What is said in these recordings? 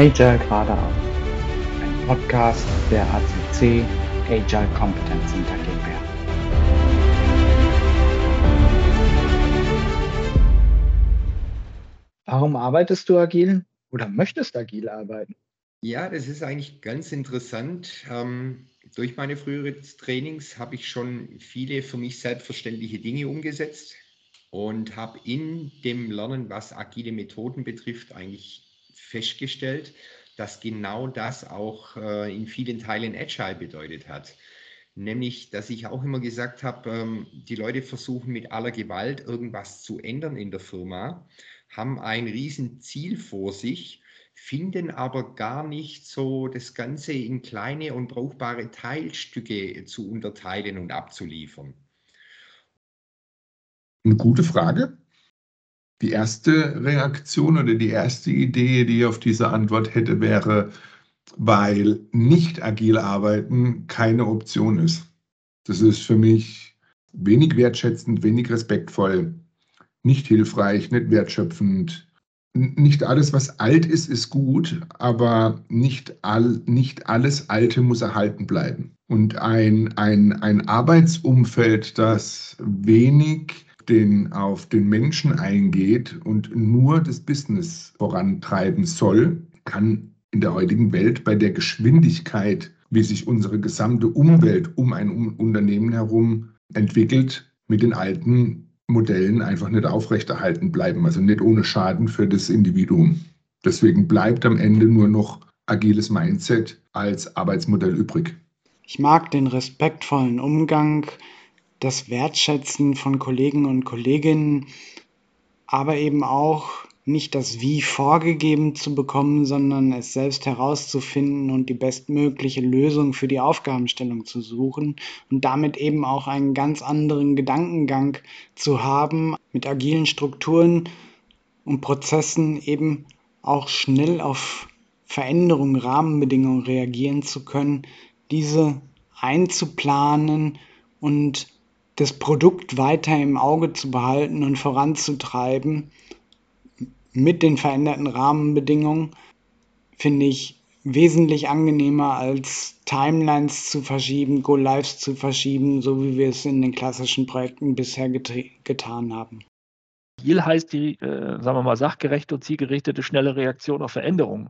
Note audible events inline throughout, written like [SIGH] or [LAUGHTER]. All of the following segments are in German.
Agile geradeaus. Ein Podcast der ACC Agile Competence Center GmbH. Warum arbeitest du agil oder möchtest agil arbeiten? Ja, das ist eigentlich ganz interessant. Ähm, durch meine früheren Trainings habe ich schon viele für mich selbstverständliche Dinge umgesetzt und habe in dem Lernen, was agile Methoden betrifft, eigentlich festgestellt, dass genau das auch äh, in vielen Teilen Agile bedeutet hat. Nämlich, dass ich auch immer gesagt habe, ähm, die Leute versuchen mit aller Gewalt irgendwas zu ändern in der Firma, haben ein Riesenziel vor sich, finden aber gar nicht so das Ganze in kleine und brauchbare Teilstücke zu unterteilen und abzuliefern. Eine gute Frage. Die erste Reaktion oder die erste Idee, die ich auf diese Antwort hätte, wäre, weil nicht agil arbeiten keine Option ist. Das ist für mich wenig wertschätzend, wenig respektvoll, nicht hilfreich, nicht wertschöpfend. Nicht alles, was alt ist, ist gut, aber nicht, all, nicht alles Alte muss erhalten bleiben. Und ein, ein, ein Arbeitsumfeld, das wenig den, auf den Menschen eingeht und nur das Business vorantreiben soll, kann in der heutigen Welt bei der Geschwindigkeit, wie sich unsere gesamte Umwelt um ein Unternehmen herum entwickelt, mit den alten Modellen einfach nicht aufrechterhalten bleiben, also nicht ohne Schaden für das Individuum. Deswegen bleibt am Ende nur noch agiles Mindset als Arbeitsmodell übrig. Ich mag den respektvollen Umgang das Wertschätzen von Kollegen und Kolleginnen, aber eben auch nicht das Wie vorgegeben zu bekommen, sondern es selbst herauszufinden und die bestmögliche Lösung für die Aufgabenstellung zu suchen und damit eben auch einen ganz anderen Gedankengang zu haben, mit agilen Strukturen und Prozessen eben auch schnell auf Veränderungen, Rahmenbedingungen reagieren zu können, diese einzuplanen und das Produkt weiter im Auge zu behalten und voranzutreiben mit den veränderten Rahmenbedingungen, finde ich wesentlich angenehmer als Timelines zu verschieben, Go-Lives zu verschieben, so wie wir es in den klassischen Projekten bisher get getan haben. Agil heißt die, äh, sagen wir mal, sachgerechte und zielgerichtete, schnelle Reaktion auf Veränderungen.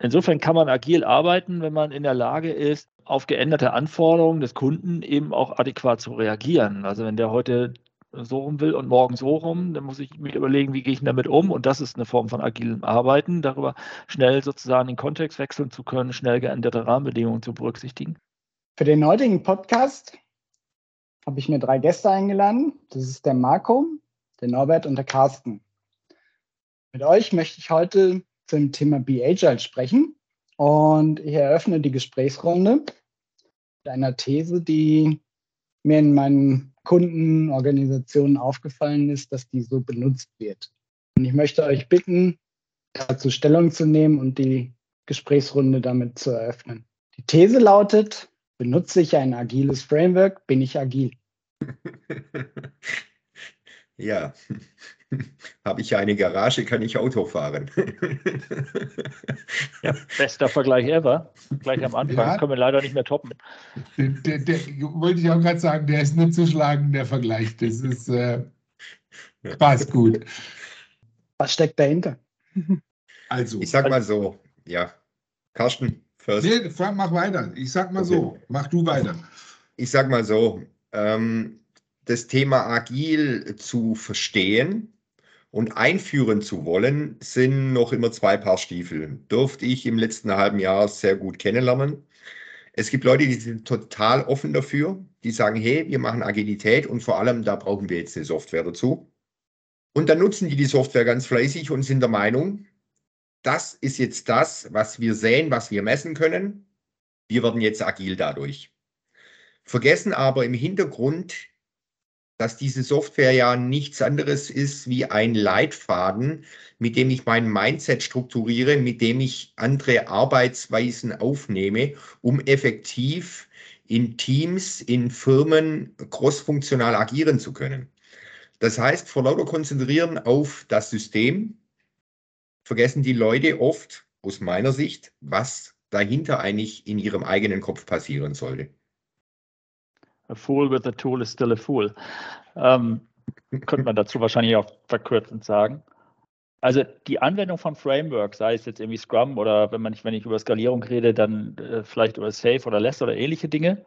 Insofern kann man agil arbeiten, wenn man in der Lage ist, auf geänderte Anforderungen des Kunden eben auch adäquat zu reagieren. Also wenn der heute so rum will und morgen so rum, dann muss ich mir überlegen, wie gehe ich damit um? Und das ist eine Form von agilem Arbeiten, darüber schnell sozusagen den Kontext wechseln zu können, schnell geänderte Rahmenbedingungen zu berücksichtigen. Für den heutigen Podcast habe ich mir drei Gäste eingeladen. Das ist der Marco, der Norbert und der Carsten. Mit euch möchte ich heute zum Thema Be Agile sprechen. Und ich eröffne die Gesprächsrunde mit einer These, die mir in meinen Kundenorganisationen aufgefallen ist, dass die so benutzt wird. Und ich möchte euch bitten, dazu Stellung zu nehmen und die Gesprächsrunde damit zu eröffnen. Die These lautet, benutze ich ein agiles Framework, bin ich agil. [LAUGHS] Ja, [LAUGHS] habe ich eine Garage, kann ich Auto fahren. ja, bester Vergleich ever. Gleich am Anfang. Ja. Können wir leider nicht mehr toppen. Der, der, der, wollte ich auch gerade sagen, der ist nicht zu schlagen, der Vergleich. Das ist äh, passt gut. Was steckt dahinter? Also. Ich sag mal so, ja. Carsten, first. Nee, mach weiter. Ich sag mal okay. so, mach du weiter. Ich sag mal so, ähm, das Thema agil zu verstehen und einführen zu wollen, sind noch immer zwei Paar Stiefel. Durfte ich im letzten halben Jahr sehr gut kennenlernen. Es gibt Leute, die sind total offen dafür, die sagen, hey, wir machen Agilität und vor allem, da brauchen wir jetzt eine Software dazu. Und dann nutzen die die Software ganz fleißig und sind der Meinung, das ist jetzt das, was wir sehen, was wir messen können. Wir werden jetzt agil dadurch. Vergessen aber im Hintergrund dass diese Software ja nichts anderes ist wie ein Leitfaden, mit dem ich mein Mindset strukturiere, mit dem ich andere Arbeitsweisen aufnehme, um effektiv in Teams, in Firmen crossfunktional agieren zu können. Das heißt, vor lauter Konzentrieren auf das System vergessen die Leute oft, aus meiner Sicht, was dahinter eigentlich in ihrem eigenen Kopf passieren sollte. A fool with a tool is still a fool. Ähm, könnte man dazu wahrscheinlich auch verkürzend sagen. Also die Anwendung von Frameworks, sei es jetzt irgendwie Scrum oder wenn man wenn ich über Skalierung rede, dann äh, vielleicht über Safe oder Less oder ähnliche Dinge,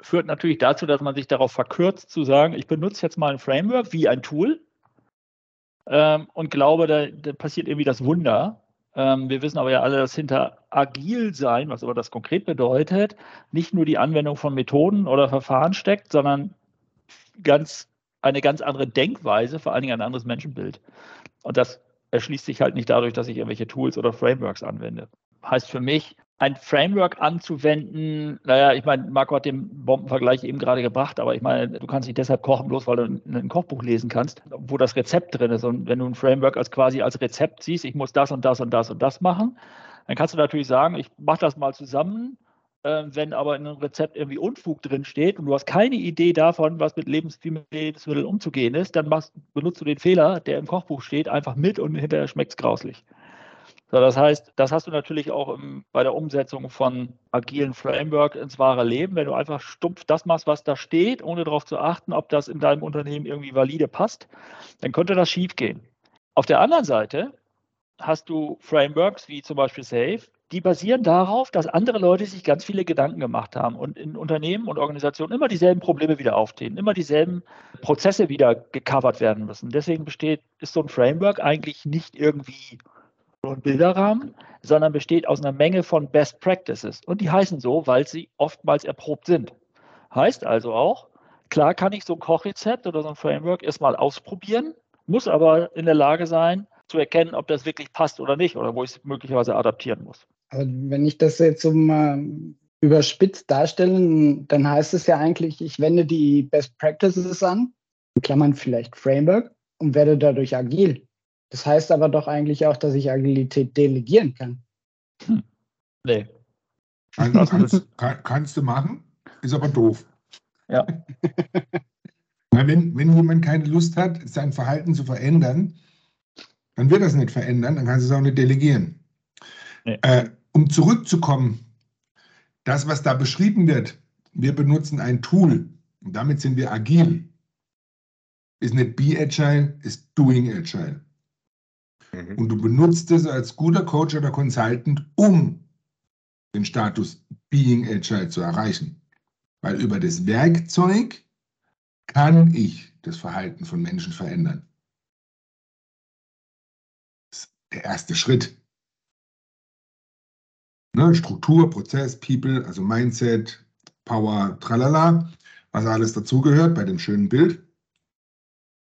führt natürlich dazu, dass man sich darauf verkürzt zu sagen, ich benutze jetzt mal ein Framework wie ein Tool ähm, und glaube, da, da, passiert irgendwie das Wunder. Ähm, wir wissen aber ja alle, dass hinter agil sein, was aber das konkret bedeutet, nicht nur die Anwendung von Methoden oder Verfahren steckt, sondern ganz eine ganz andere Denkweise, vor allen Dingen ein anderes Menschenbild. Und das erschließt sich halt nicht dadurch, dass ich irgendwelche Tools oder Frameworks anwende. Heißt für mich, ein Framework anzuwenden, naja, ich meine, Marco hat den Bombenvergleich eben gerade gebracht, aber ich meine, du kannst nicht deshalb kochen, bloß weil du ein Kochbuch lesen kannst, wo das Rezept drin ist. Und wenn du ein Framework als quasi als Rezept siehst, ich muss das und das und das und das machen, dann kannst du natürlich sagen, ich mache das mal zusammen äh, wenn aber in einem Rezept irgendwie Unfug drin steht und du hast keine Idee davon, was mit Lebensmitteln umzugehen ist, dann machst, benutzt du den Fehler, der im Kochbuch steht, einfach mit und hinterher schmeckt es grauslich. So, das heißt, das hast du natürlich auch im, bei der Umsetzung von agilen Framework ins wahre Leben, wenn du einfach stumpf das machst, was da steht, ohne darauf zu achten, ob das in deinem Unternehmen irgendwie valide passt, dann könnte das schiefgehen. Auf der anderen Seite hast du Frameworks wie zum Beispiel Safe, die basieren darauf, dass andere Leute sich ganz viele Gedanken gemacht haben und in Unternehmen und Organisationen immer dieselben Probleme wieder auftreten, immer dieselben Prozesse wieder gecovert werden müssen. Deswegen besteht, ist so ein Framework eigentlich nicht irgendwie ein Bilderrahmen, sondern besteht aus einer Menge von Best Practices. Und die heißen so, weil sie oftmals erprobt sind. Heißt also auch, klar kann ich so ein Kochrezept oder so ein Framework erstmal ausprobieren, muss aber in der Lage sein, zu erkennen, ob das wirklich passt oder nicht oder wo ich es möglicherweise adaptieren muss. Also wenn ich das jetzt so mal überspitzt darstelle, dann heißt es ja eigentlich, ich wende die Best Practices an, in Klammern vielleicht Framework, und werde dadurch agil. Das heißt aber doch eigentlich auch, dass ich Agilität delegieren kann. Hm. Nee. Also kannst, [LAUGHS] kann, kannst, du machen, ist aber doof. Ja. [LAUGHS] Weil wenn, wenn jemand keine Lust hat, sein Verhalten zu verändern, dann wird das nicht verändern, dann kannst du es auch nicht delegieren. Nee. Äh, um zurückzukommen, das, was da beschrieben wird, wir benutzen ein Tool und damit sind wir agil, ist nicht Be Agile, ist Doing Agile. Mhm. Und du benutzt es als guter Coach oder Consultant, um den Status Being Agile zu erreichen. Weil über das Werkzeug kann ich das Verhalten von Menschen verändern. Das ist der erste Schritt. Ne, Struktur, Prozess, People, also Mindset, Power, tralala, was alles dazugehört bei dem schönen Bild.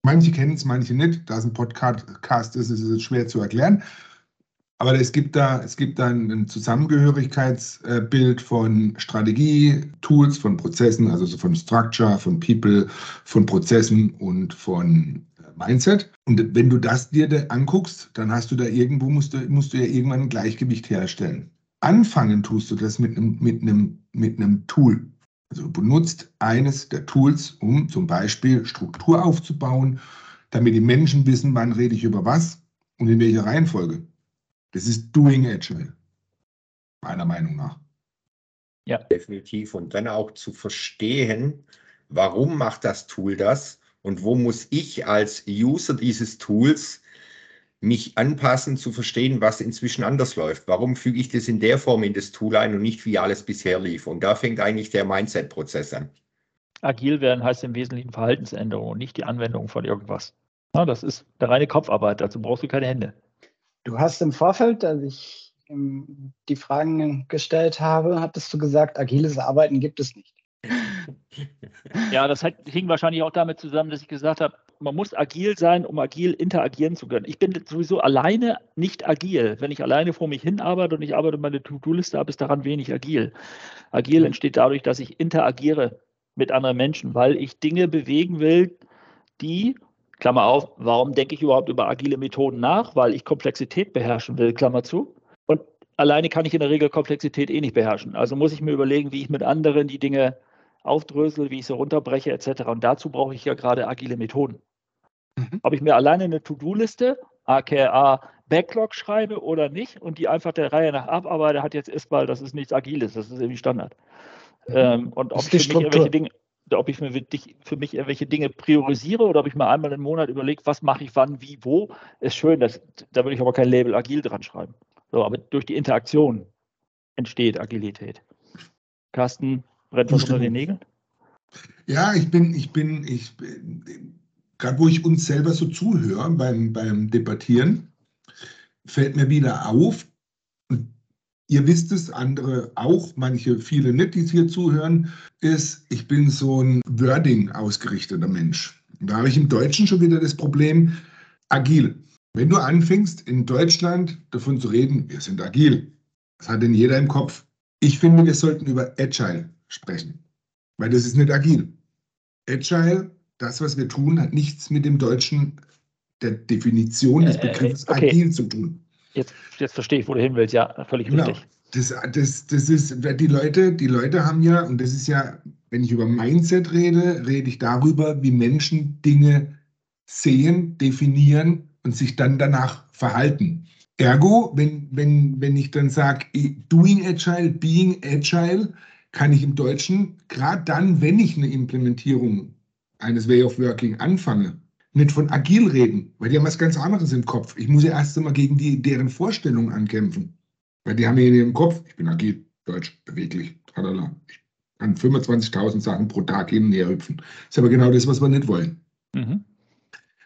Manche kennen es, manche nicht. Da es ein Podcast ist, ist es schwer zu erklären. Aber es gibt da, es gibt da ein Zusammengehörigkeitsbild von Strategie, Tools, von Prozessen, also von Structure, von People, von Prozessen und von äh, Mindset. Und wenn du das dir anguckst, dann hast du da irgendwo, musst du, musst du ja irgendwann ein Gleichgewicht herstellen. Anfangen tust du das mit einem, mit einem, mit einem Tool. Also benutzt eines der Tools, um zum Beispiel Struktur aufzubauen, damit die Menschen wissen, wann rede ich über was und in welcher Reihenfolge. Das ist Doing Agile, meiner Meinung nach. Ja, definitiv. Und dann auch zu verstehen, warum macht das Tool das und wo muss ich als User dieses Tools mich anpassen, zu verstehen, was inzwischen anders läuft. Warum füge ich das in der Form in das Tool ein und nicht wie alles bisher lief? Und da fängt eigentlich der Mindset-Prozess an. Agil werden heißt im Wesentlichen Verhaltensänderung und nicht die Anwendung von irgendwas. Ja, das ist eine reine Kopfarbeit, dazu brauchst du keine Hände. Du hast im Vorfeld, als ich die Fragen gestellt habe, hattest du gesagt, agiles Arbeiten gibt es nicht. Ja, das hing wahrscheinlich auch damit zusammen, dass ich gesagt habe, man muss agil sein, um agil interagieren zu können. Ich bin sowieso alleine nicht agil. Wenn ich alleine vor mich hin arbeite und ich arbeite meine To-Do-Liste ab, ist daran wenig agil. Agil mhm. entsteht dadurch, dass ich interagiere mit anderen Menschen, weil ich Dinge bewegen will, die, Klammer auf, warum denke ich überhaupt über agile Methoden nach? Weil ich Komplexität beherrschen will, Klammer zu. Und alleine kann ich in der Regel Komplexität eh nicht beherrschen. Also muss ich mir überlegen, wie ich mit anderen die Dinge aufdrösel, wie ich sie runterbreche, etc. Und dazu brauche ich ja gerade agile Methoden. Mhm. Ob ich mir alleine eine To-Do-Liste AKA Backlog schreibe oder nicht und die einfach der Reihe nach abarbeite, hat jetzt erstmal, das ist nichts Agiles, das ist irgendwie Standard. Ähm, und ob ich, für mich irgendwelche Dinge, ob ich für, für mich irgendwelche Dinge priorisiere oder ob ich mir einmal im Monat überlege, was mache ich wann, wie, wo, ist schön. Das, da würde ich aber kein Label agil dran schreiben. So, aber durch die Interaktion entsteht Agilität. Carsten, brennt was unter den Nägeln? Ja, ich bin, ich bin, ich, gerade wo ich uns selber so zuhöre beim, beim Debattieren, fällt mir wieder auf, und ihr wisst es, andere auch, manche, viele nicht, die hier zuhören, ist, ich bin so ein Wording ausgerichteter Mensch. Da habe ich im Deutschen schon wieder das Problem, agil. Wenn du anfängst, in Deutschland davon zu reden, wir sind agil, das hat denn jeder im Kopf. Ich finde, wir sollten über Agile sprechen, weil das ist nicht agil. Agile, das, was wir tun, hat nichts mit dem Deutschen, der Definition des äh, äh, Begriffs okay. agil zu tun. Jetzt, jetzt verstehe ich, wo du hin willst. Ja, völlig genau. richtig. Das, das, das ist, die Leute, die Leute haben ja, und das ist ja, wenn ich über Mindset rede, rede ich darüber, wie Menschen Dinge sehen, definieren und sich dann danach verhalten. Ergo, wenn, wenn, wenn ich dann sage, doing agile, being agile, kann ich im Deutschen, gerade dann, wenn ich eine Implementierung eines Way of Working anfange, nicht von agil reden, weil die haben was ganz anderes im Kopf. Ich muss ja erst einmal gegen die, deren Vorstellungen ankämpfen. Weil die haben ja in ihrem Kopf, ich bin agil, deutsch, beweglich, tralala. Ich kann 25.000 Sachen pro Tag hin und her hüpfen. Das ist aber genau das, was wir nicht wollen. Mhm.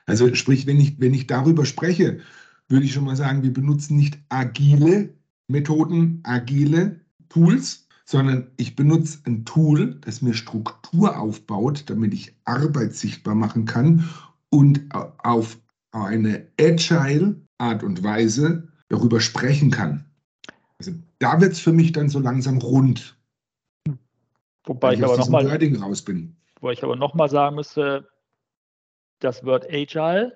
Also sprich, wenn ich, wenn ich darüber spreche, würde ich schon mal sagen, wir benutzen nicht agile Methoden, agile Tools, sondern ich benutze ein Tool, das mir Struktur aufbaut, damit ich Arbeit sichtbar machen kann und auf eine agile Art und Weise darüber sprechen kann. Also da wird es für mich dann so langsam rund. Wobei ich, ich aber nochmal raus bin. Wobei ich aber nochmal sagen müsste, das Wort Agile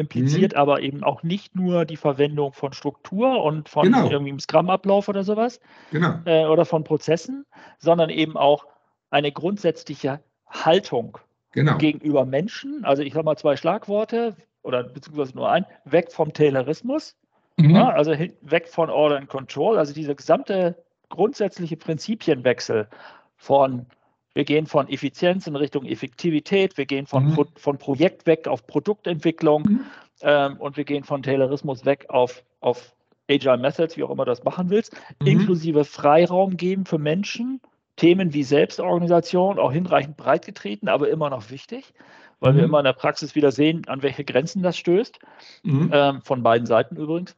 impliziert mhm. aber eben auch nicht nur die Verwendung von Struktur und von genau. irgendwie einem Scrum-Ablauf oder sowas genau. äh, oder von Prozessen, sondern eben auch eine grundsätzliche Haltung genau. gegenüber Menschen. Also ich sage mal zwei Schlagworte oder beziehungsweise nur ein, weg vom Taylorismus, mhm. ja, also weg von Order and Control, also dieser gesamte grundsätzliche Prinzipienwechsel von wir gehen von Effizienz in Richtung Effektivität, wir gehen von, mhm. von Projekt weg auf Produktentwicklung mhm. ähm, und wir gehen von Taylorismus weg auf, auf Agile Methods, wie auch immer das machen willst, mhm. inklusive Freiraum geben für Menschen, Themen wie Selbstorganisation auch hinreichend breit getreten, aber immer noch wichtig, weil wir mhm. immer in der Praxis wieder sehen, an welche Grenzen das stößt, mhm. ähm, von beiden Seiten übrigens.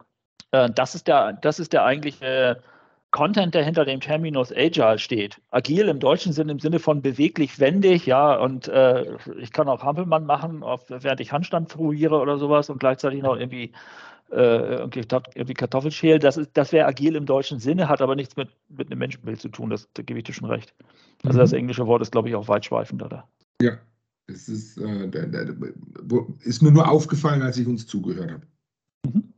Äh, das, ist der, das ist der eigentliche Content, der hinter dem Terminus Agile steht. Agil im deutschen Sinn, im Sinne von beweglich, wendig, ja, und äh, ich kann auch Hampelmann machen, auf, während ich Handstand fruiere oder sowas und gleichzeitig noch irgendwie, äh, irgendwie, irgendwie Kartoffelschäl. Das, das wäre agil im deutschen Sinne, hat aber nichts mit, mit einem Menschenbild zu tun, das, da gebe ich dir schon recht. Also mhm. das englische Wort ist, glaube ich, auch weitschweifender da. Ja, es ist, äh, ist mir nur aufgefallen, als ich uns zugehört habe. Mhm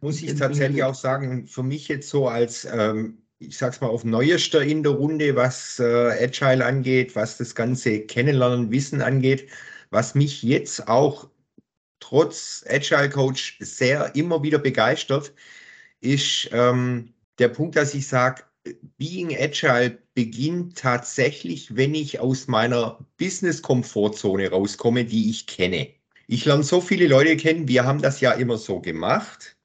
muss ich tatsächlich auch sagen, für mich jetzt so als, ähm, ich sag's mal, auf Neuester in der Runde, was äh, Agile angeht, was das ganze Kennenlernen, Wissen angeht, was mich jetzt auch trotz Agile Coach sehr immer wieder begeistert, ist ähm, der Punkt, dass ich sage, Being Agile beginnt tatsächlich, wenn ich aus meiner Business-Komfortzone rauskomme, die ich kenne. Ich lerne so viele Leute kennen, wir haben das ja immer so gemacht.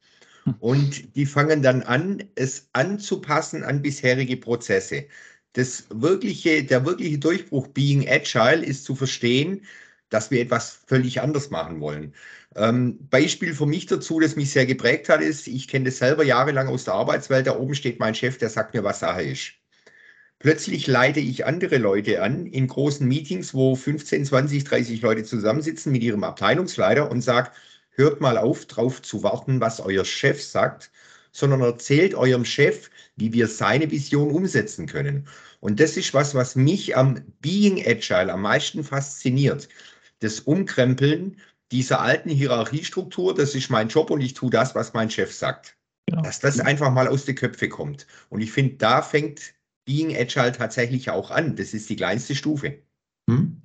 Und die fangen dann an, es anzupassen an bisherige Prozesse. Das wirkliche, der wirkliche Durchbruch Being Agile ist zu verstehen, dass wir etwas völlig anders machen wollen. Ähm, Beispiel für mich dazu, das mich sehr geprägt hat, ist, ich kenne das selber jahrelang aus der Arbeitswelt, da oben steht mein Chef, der sagt mir, was Sache ist. Plötzlich leite ich andere Leute an in großen Meetings, wo 15, 20, 30 Leute zusammensitzen mit ihrem Abteilungsleiter und sage, hört mal auf, drauf zu warten, was euer Chef sagt, sondern erzählt eurem Chef, wie wir seine Vision umsetzen können. Und das ist was, was mich am Being Agile am meisten fasziniert. Das Umkrempeln dieser alten Hierarchiestruktur, das ist mein Job und ich tue das, was mein Chef sagt. Ja. Dass das einfach mal aus den Köpfen kommt. Und ich finde, da fängt Being Agile tatsächlich auch an. Das ist die kleinste Stufe. Hm.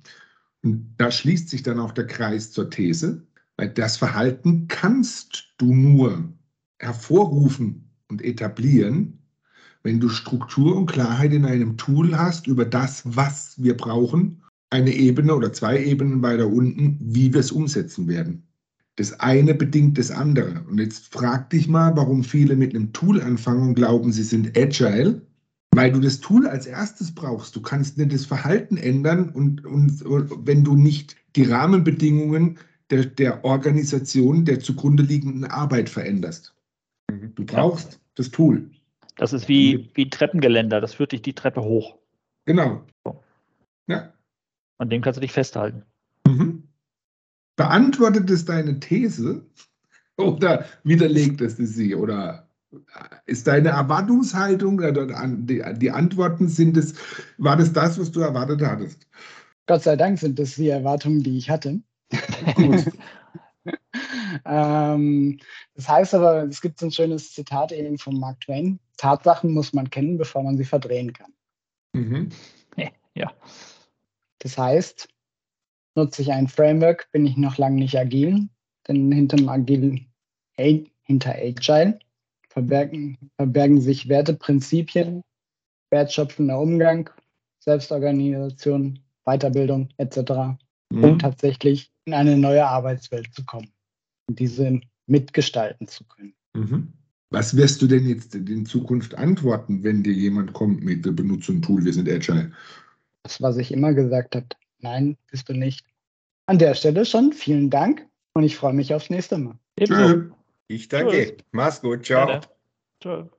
Und da schließt sich dann auch der Kreis zur These Weil das Verhalten kannst du nur hervorrufen und etablieren, wenn du Struktur und Klarheit in einem Tool hast über das, was wir brauchen, eine Ebene oder zwei Ebenen weiter unten, wie wir es umsetzen werden. Das eine bedingt das andere. Und jetzt frag dich mal, warum viele mit einem Tool anfangen und glauben, sie sind agile, weil du das Tool als erstes brauchst. Du kannst nicht das Verhalten ändern und, und, und wenn du nicht die Rahmenbedingungen der, der Organisation, der zugrunde liegenden Arbeit veränderst. Mhm. Du brauchst ja. das Tool. Das ist wie, wie Treppengeländer, das führt dich die Treppe hoch. Genau. Ja. An dem kannst du dich festhalten. Mhm. Beantwortet es deine These [LAUGHS] oder widerlegt es sie? Oder ist deine Erwartungshaltung, die, die Antworten sind es, war das das, was du erwartet hattest? Gott sei Dank sind das die Erwartungen, die ich hatte. [LAUGHS] Gut. ähm, das heißt aber, es gibt so ein schönes Zitat eben von Mark Twain. Tatsachen muss man kennen, bevor man sie verdrehen kann. Mhm. [LAUGHS] Ja. Das heißt, nutze ich ein Framework, bin ich noch lange nicht agil, denn hinterm Agil, hinter Agile verbergen, verbergen sich Werteprinzipien, wertschöpfender Umgang, Selbstorganisation, Weiterbildung etc., mhm. um tatsächlich in eine neue Arbeitswelt zu kommen und diese mitgestalten zu können. Mhm. Was wirst du denn jetzt in Zukunft antworten, wenn dir jemand kommt mit, wir benutzen ein Tool, wir sind Agile? Das, was ich immer gesagt habe. Nein, bist du nicht. An der Stelle schon vielen Dank und ich freue mich aufs nächste Mal. Tschüss. Ich danke. Tschüss. Mach's gut. Ciao. Ciao.